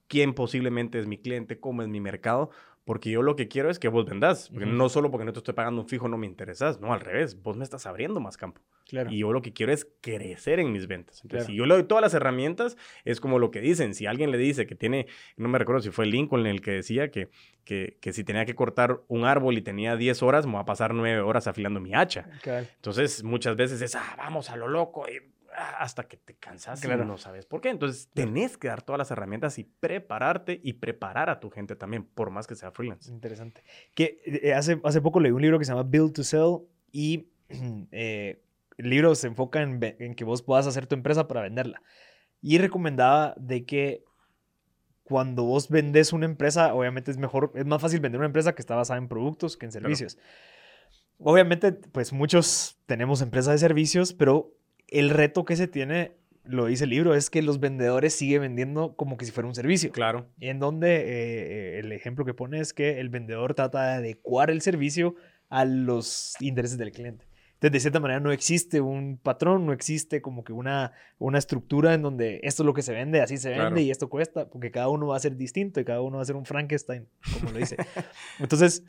quién posiblemente es mi cliente, cómo es mi mercado, porque yo lo que quiero es que vos vendás. Porque Ujú. no solo porque no te estoy pagando un fijo no me interesas, no, al revés, vos me estás abriendo más campo. Claro. Y yo lo que quiero es crecer en mis ventas. Entonces, Claro. si yo le doy todas las herramientas, es como lo que dicen. Si alguien le dice que tiene, no me recuerdo si fue Lincoln el que decía que, que, que si tenía que cortar un árbol y tenía 10 horas, me va a pasar 9 horas afilando mi hacha. Entonces, muchas veces es, ah, vamos a lo loco, y, hasta que te cansas Claro. y no sabes por qué. Entonces, tenés que dar todas las herramientas y prepararte y preparar a tu gente también, por más que sea freelance. Interesante. Que eh, hace, hace poco leí un libro que se llama Build to Sell y eh, el libro se enfoca en, en que vos puedas hacer tu empresa para venderla. Y recomendaba de que cuando vos vendes una empresa, obviamente es mejor, es más fácil vender una empresa que está basada en productos que en servicios. Obviamente, pues muchos tenemos empresas de servicios, pero el reto que se tiene, lo dice el libro, es que los vendedores siguen vendiendo como que si fuera un servicio. Claro. En donde eh, eh, el ejemplo que pone es que el vendedor trata de adecuar el servicio a los intereses del cliente. Entonces, de cierta manera, no existe un patrón, no existe como que una, una estructura en donde esto es lo que se vende, así se vende Claro. y esto cuesta, porque cada uno va a ser distinto y cada uno va a ser un Frankenstein, como lo dice. Entonces,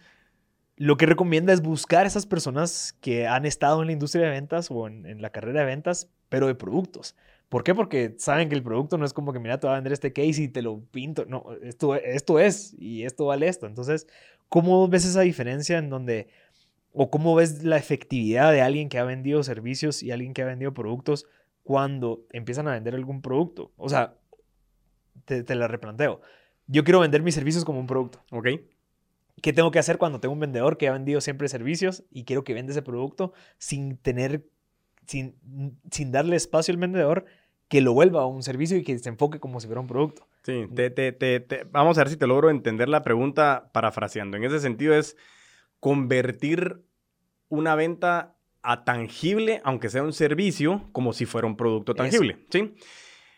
lo que recomienda es buscar esas personas que han estado en la industria de ventas o en, en la carrera de ventas, pero de productos. ¿Por qué? Porque saben que el producto no es como que, mira, te voy a vender este case y te lo pinto. No, esto, esto es y esto vale esto. Entonces, ¿cómo ves esa diferencia en donde, o cómo ves la efectividad de alguien que ha vendido servicios y alguien que ha vendido productos cuando empiezan a vender algún producto? O sea, te, te la replanteo. Yo quiero vender mis servicios como un producto. ¿Ok? ¿Qué tengo que hacer cuando tengo un vendedor que ha vendido siempre servicios y quiero que venda ese producto sin tener, sin, sin darle espacio al vendedor que lo vuelva a un servicio y que se enfoque como si fuera un producto? Sí, te, te, te, te- vamos a ver si te logro entender la pregunta parafraseando. En ese sentido es convertir una venta a tangible, aunque sea un servicio, como si fuera un producto Eso. tangible. ¿sí?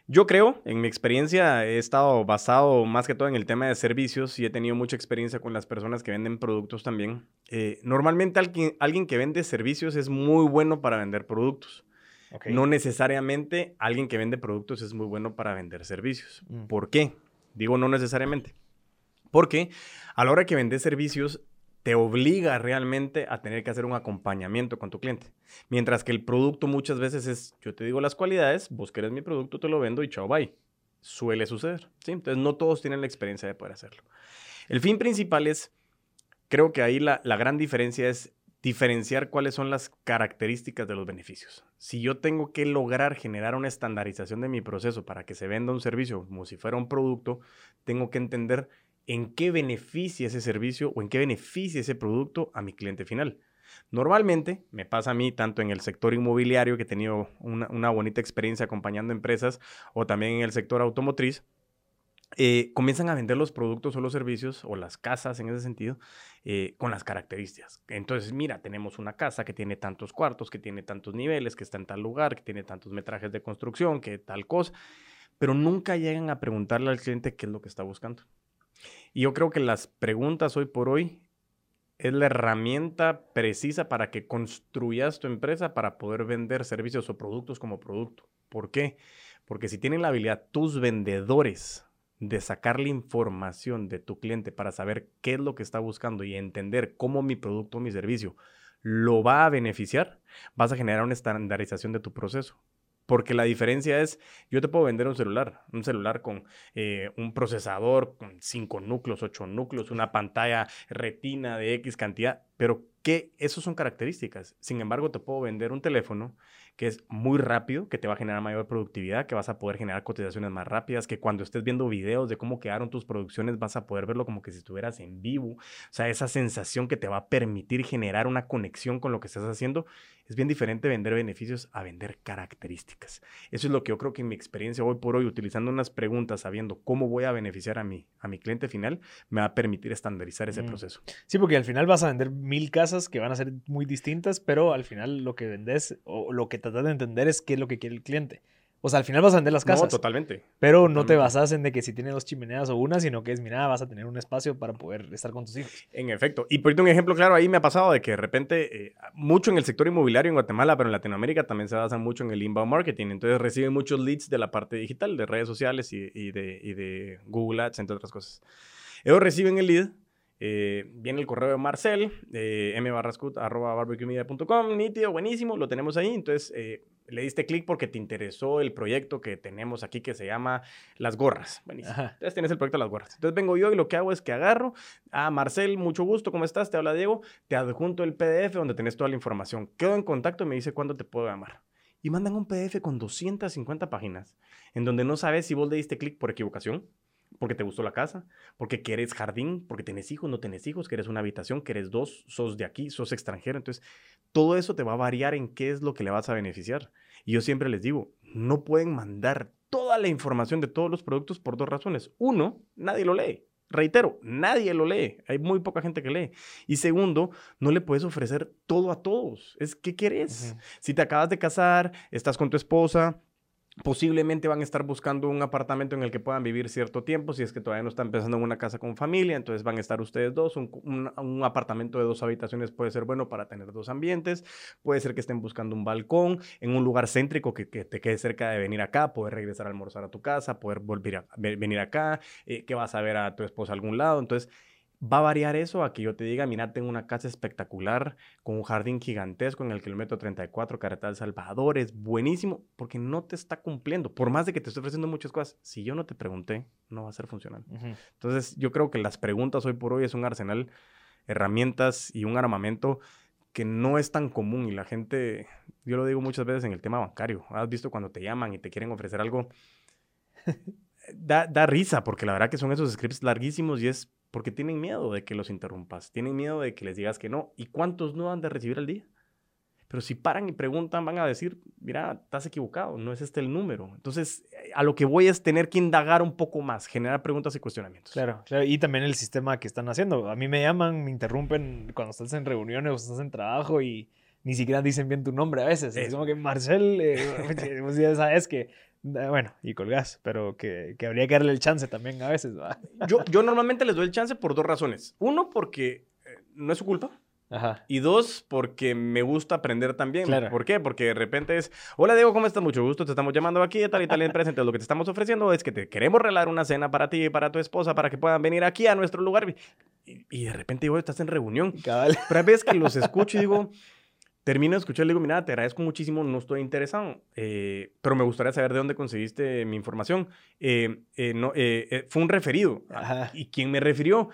Yo creo, en mi experiencia, he estado basado más que todo en el tema de servicios y he tenido mucha experiencia con las personas que venden productos también. Eh, normalmente alguien, alguien que vende servicios es muy bueno para vender productos. No necesariamente alguien que vende productos es muy bueno para vender servicios. Mm. ¿Por qué? Digo no necesariamente. Porque a la hora que vendes servicios, te obliga realmente a tener que hacer un acompañamiento con tu cliente. Mientras que el producto muchas veces es, yo te digo las cualidades, vos querés mi producto, te lo vendo y chao, bye. Suele suceder. ¿sí? Entonces no todos tienen la experiencia de poder hacerlo. El fin principal es, creo que ahí la, la gran diferencia es diferenciar cuáles son las características de los beneficios. Si yo tengo que lograr generar una estandarización de mi proceso para que se venda un servicio como si fuera un producto, tengo que entender en qué beneficia ese servicio o en qué beneficia ese producto a mi cliente final. Normalmente me pasa a mí tanto en el sector inmobiliario, que he tenido una, bonita experiencia acompañando empresas, o también en el sector automotriz, eh, comienzan a vender los productos o los servicios o las casas en ese sentido eh, con las características. Entonces, mira, tenemos una casa que tiene tantos cuartos, que tiene tantos niveles, que está en tal lugar, que tiene tantos metrajes de construcción, que tal cosa, pero nunca llegan a preguntarle al cliente qué es lo que está buscando. Y yo creo que las preguntas hoy por hoy es la herramienta precisa para que construyas tu empresa para poder vender servicios o productos como producto. ¿Por qué? Porque si tienen la habilidad tus vendedores de sacarle información de tu cliente para saber qué es lo que está buscando y entender cómo mi producto o mi servicio lo va a beneficiar, vas a generar una estandarización de tu proceso. Porque la diferencia es, yo te puedo vender un celular, un celular con eh, un procesador con 5 núcleos, 8 núcleos, una pantalla retina de X cantidad, pero que esos son características. Sin embargo, te puedo vender un teléfono que es muy rápido, que te va a generar mayor productividad, que vas a poder generar cotizaciones más rápidas, que cuando estés viendo videos de cómo quedaron tus producciones vas a poder verlo como que si estuvieras en vivo. O sea, esa sensación que te va a permitir generar una conexión con lo que estás haciendo es bien diferente vender beneficios a vender características. Eso es lo que yo creo que en mi experiencia hoy por hoy, utilizando unas preguntas, sabiendo cómo voy a beneficiar a mi, a mi cliente final, me va a permitir estandarizar ese Mm. proceso. Sí, porque al final vas a vender mil casas que van a ser muy distintas, pero al final lo que vendes o lo que tratas de entender es qué es lo que quiere el cliente. O sea, al final vas a vender las No, casas, totalmente. pero no te basas en de que si tiene dos chimeneas o una, sino que es, mira, vas a tener un espacio para poder estar con tus hijos. En efecto. Y por ejemplo, un ejemplo claro ahí me ha pasado de que de repente, eh, mucho en el sector inmobiliario en Guatemala, pero en Latinoamérica también se basa mucho en el inbound marketing. Entonces reciben muchos leads de la parte digital, de redes sociales y, y de, y de Google Ads, entre otras cosas. Ellos reciben el lead. Eh, viene el correo de Marcel, eh, mbarrascut, arroba barbecuemedia.com, nítido, buenísimo, lo tenemos ahí. Entonces, eh, le diste clic porque te interesó el proyecto que tenemos aquí que se llama Las Gorras. Buenísimo. Ajá. Entonces tienes el proyecto de las gorras. Entonces vengo yo y lo que hago es que agarro, ah, Marcel, mucho gusto, ¿cómo estás? Te habla Diego, te adjunto el PDF donde tenés toda la información. Quedo en contacto y me dice cuándo te puedo llamar. Y mandan un PDF con 250 páginas, en donde no sabes si vos le diste clic por equivocación, porque te gustó la casa, porque quieres jardín, porque tenés hijos, no tenés hijos, quieres una habitación, quieres dos, sos de aquí, sos extranjero. Entonces, todo eso te va a variar en qué es lo que le vas a beneficiar. Y yo siempre les digo, no pueden mandar toda la información de todos los productos por dos razones. Uno, nadie lo lee. Reitero, nadie lo lee. Hay muy poca gente que lee. Y segundo, no le puedes ofrecer todo a todos. Es, ¿qué quieres? Si te acabas de casar, estás con tu esposa, posiblemente van a estar buscando un apartamento en el que puedan vivir cierto tiempo, si es que todavía no están pensando en una casa con familia, entonces van a estar ustedes dos, un, un- apartamento de dos habitaciones puede ser bueno para tener dos ambientes, puede ser que estén buscando un balcón en un lugar céntrico que, que te quede cerca de venir acá, poder regresar a almorzar a tu casa, poder volver a ve- venir acá, eh, que vas a ver a tu esposa a algún lado, entonces... Va a variar eso a que yo te diga, mira, tengo una casa espectacular con un jardín gigantesco en el kilómetro 34, carretera El Salvador, es buenísimo, porque no te está cumpliendo. Por más de que te estoy ofreciendo muchas cosas, si yo no te pregunté, no va a ser funcional. Entonces, yo creo que las preguntas hoy por hoy es un arsenal, herramientas y un armamento que no es tan común y la gente, yo lo digo muchas veces en el tema bancario, has visto cuando te llaman y te quieren ofrecer algo, da, da risa porque la verdad que son esos scripts larguísimos y es porque tienen miedo de que los interrumpas, tienen miedo de que les digas que no. ¿Y cuántos no han de recibir al día? Pero si paran y preguntan, van a decir, mira, estás equivocado, no es este el número. Entonces, eh, a lo que voy es tener que indagar un poco más, generar preguntas y cuestionamientos. Claro, claro. Y también el sistema que están haciendo. A mí me llaman, me interrumpen cuando estás en reuniones o estás en trabajo y ni siquiera dicen bien tu nombre a veces. Es como que Marcel, eh, vos ya sabes que, bueno, y colgás, pero que, que habría que darle el chance también a veces, ¿va? Yo, yo normalmente les doy el chance por dos razones. Uno, porque eh, no es su culpa. Ajá. Y dos, porque me gusta aprender también. Claro. ¿Por qué? Porque de repente es, hola Diego, ¿cómo estás? Mucho gusto, te estamos llamando aquí de tal y tal empresa. Entonces lo que te estamos ofreciendo es que te queremos regalar una cena para ti y para tu esposa para que puedan venir aquí a nuestro lugar. Y, y de repente digo, estás en reunión. Cabal. Pero hay veces que los escucho y digo, termino de escuchar y digo, mira, te agradezco muchísimo, no estoy interesado, eh, pero me gustaría saber de dónde conseguiste mi información. Eh, eh, no, eh, fue un referido. Ajá. ¿Y quién me refirió?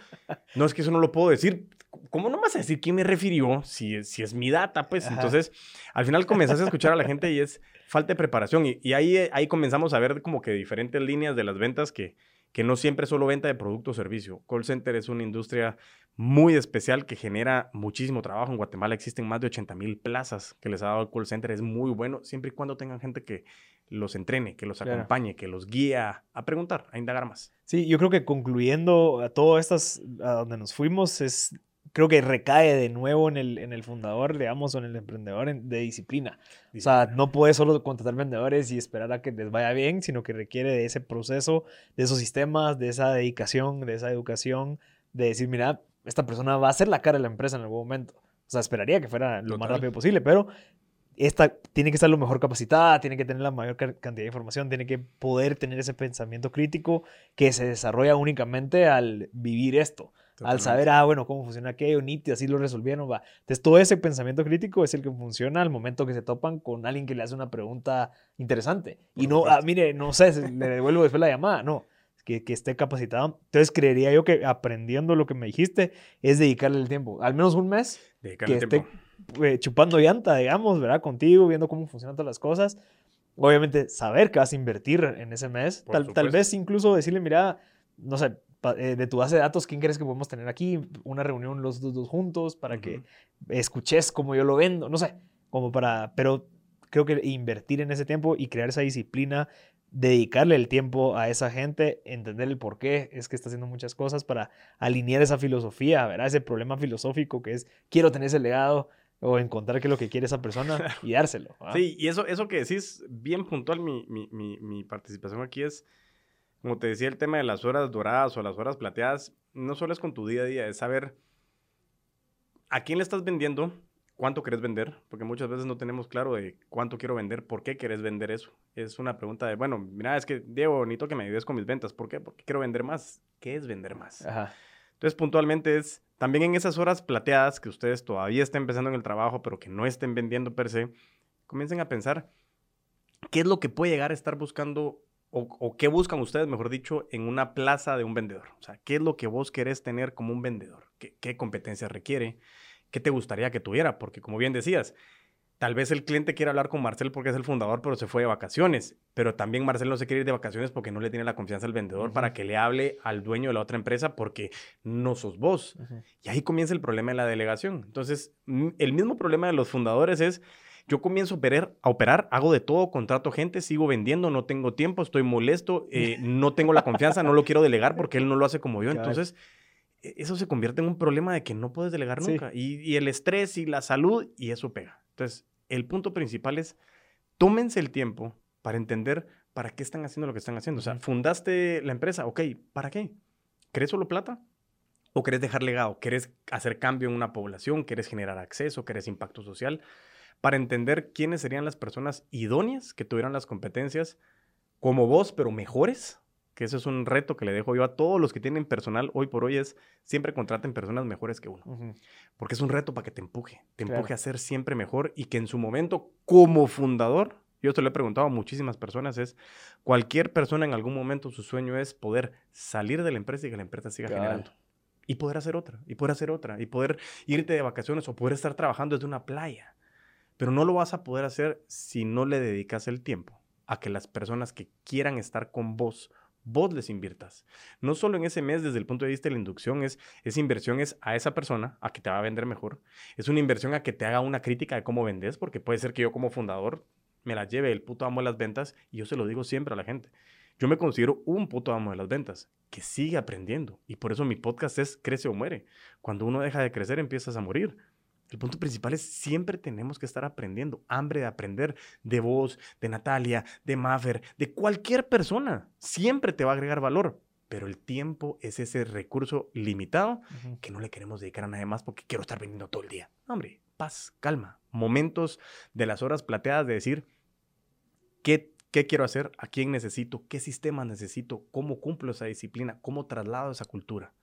No es que eso no lo puedo decir. ¿Cómo no vas a decir quién me refirió si, es- si es mi data? Pues Ajá. entonces, al final comenzás a escuchar a la gente y es falta de preparación. Y, y ahí, ahí comenzamos a ver como que diferentes líneas de las ventas que, que no siempre es solo venta de producto o servicio. Call center es una industria muy especial que genera muchísimo trabajo. En Guatemala existen más de 80 mil plazas que les ha dado el call center. Es muy bueno siempre y cuando tengan gente que los entrene, que los Claro. acompañe, que los guíe a, preguntar, a indagar más. Sí, yo creo que concluyendo a todo estas, a donde nos fuimos, es, creo que recae de nuevo en el, en el fundador, digamos, o en el emprendedor en- de disciplina. O sea, no puedes solo contratar vendedores y esperar a que les vaya bien, sino que requiere de ese proceso, de esos sistemas, de esa dedicación, de esa educación, de decir, mira, esta persona va a ser la cara de la empresa en algún momento. O sea, esperaría que fuera lo más Total. rápido posible, pero esta tiene que estar lo mejor capacitada, tiene que tener la mayor ca- cantidad de información, tiene que poder tener ese pensamiento crítico que se desarrolla únicamente al vivir esto, al saber, ah, bueno, cómo funciona aquello, nítido, así lo resolvieron, va. Entonces, todo ese pensamiento crítico es el que funciona al momento que se topan con alguien que le hace una pregunta interesante. Y no, ah, mire, no sé, le devuelvo después la llamada, no. Que, que esté capacitado. Entonces, creería yo que aprendiendo lo que me dijiste es dedicarle el tiempo, al menos un mes, Dedicarle que tiempo. esté eh, chupando llanta, digamos, ¿verdad? Contigo, viendo cómo funcionan todas las cosas. Obviamente, saber que vas a invertir en ese mes. Tal, tal vez incluso decirle, mira, no sé, de tu base de datos, ¿quién crees que podemos tener aquí? Una reunión los dos, dos juntos para que escuches cómo yo lo vendo, no sé, como para, pero creo que invertir en ese tiempo y crear esa disciplina, dedicarle el tiempo a esa gente, entender el por qué es que está haciendo muchas cosas para alinear esa filosofía, ¿verdad? Ese problema filosófico que es, quiero tener ese legado o encontrar qué es lo que quiere esa persona y dárselo. ¿verdad? Sí, y eso, eso que decís, bien puntual, mi, mi, mi, mi participación aquí es, como te decía, el tema de las horas doradas o las horas plateadas, no solo es con tu día a día, es saber a quién le estás vendiendo, cuánto querés vender, porque muchas veces no tenemos claro de cuánto quiero vender, por qué querés vender eso. Es una pregunta de, bueno, mira, es que Diego, necesito que me ayudes con mis ventas, ¿por qué? Porque quiero vender más. ¿Qué es vender más? Ajá. Entonces, puntualmente es también en esas horas plateadas que ustedes todavía estén empezando en el trabajo, pero que no estén vendiendo per se, comiencen a pensar qué es lo que puede llegar a estar buscando o, o qué buscan ustedes, mejor dicho, en una plaza de un vendedor. O sea, qué es lo que vos querés tener como un vendedor, qué, qué competencias requiere, qué te gustaría que tuviera, porque como bien decías, Tal vez el cliente quiere hablar con Marcel porque es el fundador, pero se fue de vacaciones. Pero también Marcel no se quiere ir de vacaciones porque no le tiene la confianza al vendedor para que le hable al dueño de la otra empresa porque no sos vos. Y ahí comienza el problema de la delegación. Entonces, mm, el mismo problema de los fundadores es, yo comienzo a operar, a operar, hago de todo, contrato gente, sigo vendiendo, no tengo tiempo, estoy molesto, eh, no tengo la confianza, no lo quiero delegar porque él no lo hace como yo. Entonces, e- eso se convierte en un problema de que no puedes delegar Sí. nunca. Y, y el estrés y la salud, y eso pega. Entonces, el punto principal es, tómense el tiempo para entender para qué están haciendo lo que están haciendo. O sea, fundaste la empresa, ok, ¿para qué? ¿Querés solo plata? ¿O querés dejar legado? ¿Querés hacer cambio en una población? ¿Querés generar acceso? ¿Querés impacto social? Para entender quiénes serían las personas idóneas que tuvieran las competencias como vos, pero mejores. Que eso es un reto que le dejo yo a todos los que tienen personal hoy por hoy es siempre contraten personas mejores que uno. Porque es un reto para que te empuje, te Claro. empuje a ser siempre mejor y que en su momento como fundador, yo esto lo he preguntado a muchísimas personas, es cualquier persona en algún momento su sueño es poder salir de la empresa y que la empresa siga generando. Y poder hacer otra, y poder hacer otra, y poder irte de vacaciones o poder estar trabajando desde una playa. Pero no lo vas a poder hacer si no le dedicas el tiempo a que las personas que quieran estar con vos, vos les inviertas. No solo en ese mes desde el punto de vista de la inducción, es, esa inversión es a esa persona, a que te va a vender mejor. Es una inversión a que te haga una crítica de cómo vendes, porque puede ser que yo como fundador me la lleve el puto amo de las ventas y yo se lo digo siempre a la gente. Yo me considero un puto amo de las ventas que sigue aprendiendo y por eso mi podcast es Crece o Muere. Cuando uno deja de crecer empiezas a morir. El punto principal es siempre tenemos que estar aprendiendo, hambre de aprender de vos, de Natalia, de Maffer, de cualquier persona. Siempre te va a agregar valor, pero el tiempo es ese recurso limitado Ujú. que no le queremos dedicar a nadie más porque quiero estar vendiendo todo el día. Hombre, paz, calma. Momentos de las horas plateadas de decir, ¿qué, qué quiero hacer? ¿A quién necesito? ¿Qué sistemas necesito? ¿Cómo cumplo esa disciplina? ¿Cómo traslado esa cultura?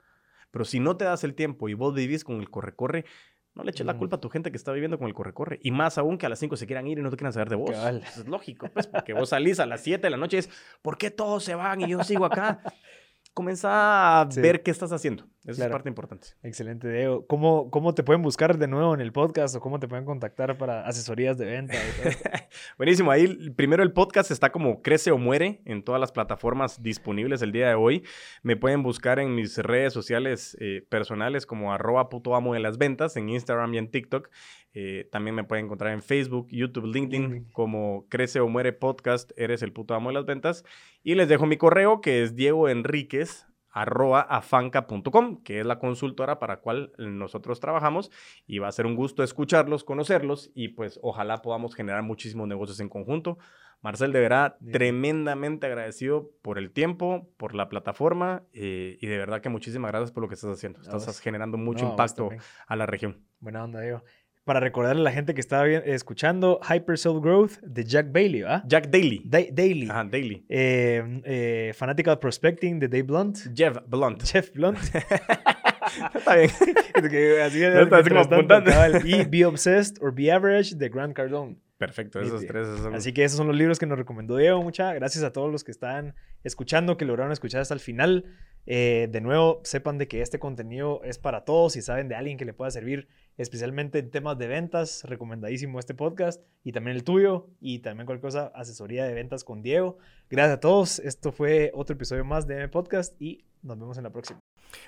Pero si no te das el tiempo y vos vivís con el corre-corre, no le eches la culpa a tu gente que está viviendo con el corre-corre. Y más aún que a las 5 se quieran ir y no te quieran saber de vos. Eso es lógico, pues, porque vos salís a las 7 de la noche y es, ¿por qué todos se van y yo sigo acá? Comienza a Sí. ver qué estás haciendo. Eso Claro. es parte importante. Excelente, Diego. ¿Cómo, ¿Cómo te pueden buscar de nuevo en el podcast o cómo te pueden contactar para asesorías de venta? Buenísimo. Ahí primero el podcast está como Crece o Muere en todas las plataformas disponibles el día de hoy. Me pueden buscar en mis redes sociales eh, personales como arroba puto amo de las ventas en Instagram y en TikTok. Eh, también me pueden encontrar en Facebook, YouTube, LinkedIn como Crece o Muere Podcast. Eres el puto amo de las ventas. Y les dejo mi correo que es Diego Enríquez arroba afanca.com, que es la consultora para cual nosotros trabajamos y va a ser un gusto escucharlos, conocerlos y pues ojalá podamos generar muchísimos negocios en conjunto. Marcel, de verdad, Bien. tremendamente agradecido por el tiempo, por la plataforma eh, y de verdad que muchísimas gracias por lo que estás haciendo. Estás generando mucho No, impacto a la región. Buena onda, Diego. Para recordarle a la gente que estaba bien- escuchando Hyper Self Growth de Jack Bailey, ¿va? Jack Daly. Da- Daily. Ajá, Daly. Eh, eh, Fanatical Prospecting de Dave Blunt. Jeff Blunt. Jeff Blunt. Está bien. Que así No, está así como apuntando. Y Be Obsessed or Be Average de Grant Cardone. Perfecto, esos tres esos son Así que esos son los libros que nos recomendó Diego. Muchas gracias a todos los que están escuchando, que lograron escuchar hasta el final. Eh, de nuevo, sepan de que este contenido es para todos. Si saben de alguien que le pueda servir, especialmente en temas de ventas, recomendadísimo este podcast y también el tuyo y también cualquier cosa, asesoría de ventas con Diego. Gracias a todos. Esto fue otro episodio más de M Podcast y nos vemos en la próxima.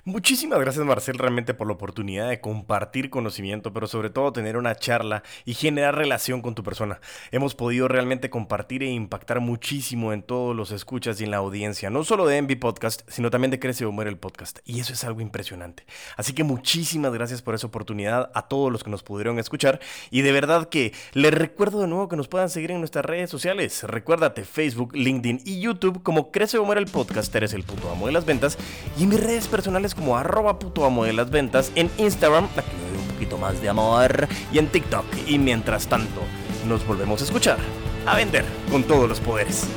Muchísimas gracias Marcel realmente por la oportunidad de compartir conocimiento, pero sobre todo tener una charla y generar relación con tu persona. Hemos podido realmente compartir e impactar muchísimo en todos los escuchas y en la audiencia, no solo de Envy Podcast, sino también de Crece o Muere el Podcast. Y eso es algo impresionante. Así que muchísimas gracias por esa oportunidad a todos los que nos pudieron escuchar. Y de verdad que les recuerdo de nuevo que nos puedan seguir en nuestras redes sociales. Recuérdate Facebook, LinkedIn y YouTube como Crece o Muere el Podcast, eres el puto amo de las ventas. Y en mis redes personales como arroba puto amo de las ventas, en Instagram, le doy un poquito más de amor, y en TikTok. Y mientras tanto, nos volvemos a escuchar, a vender con todos los poderes.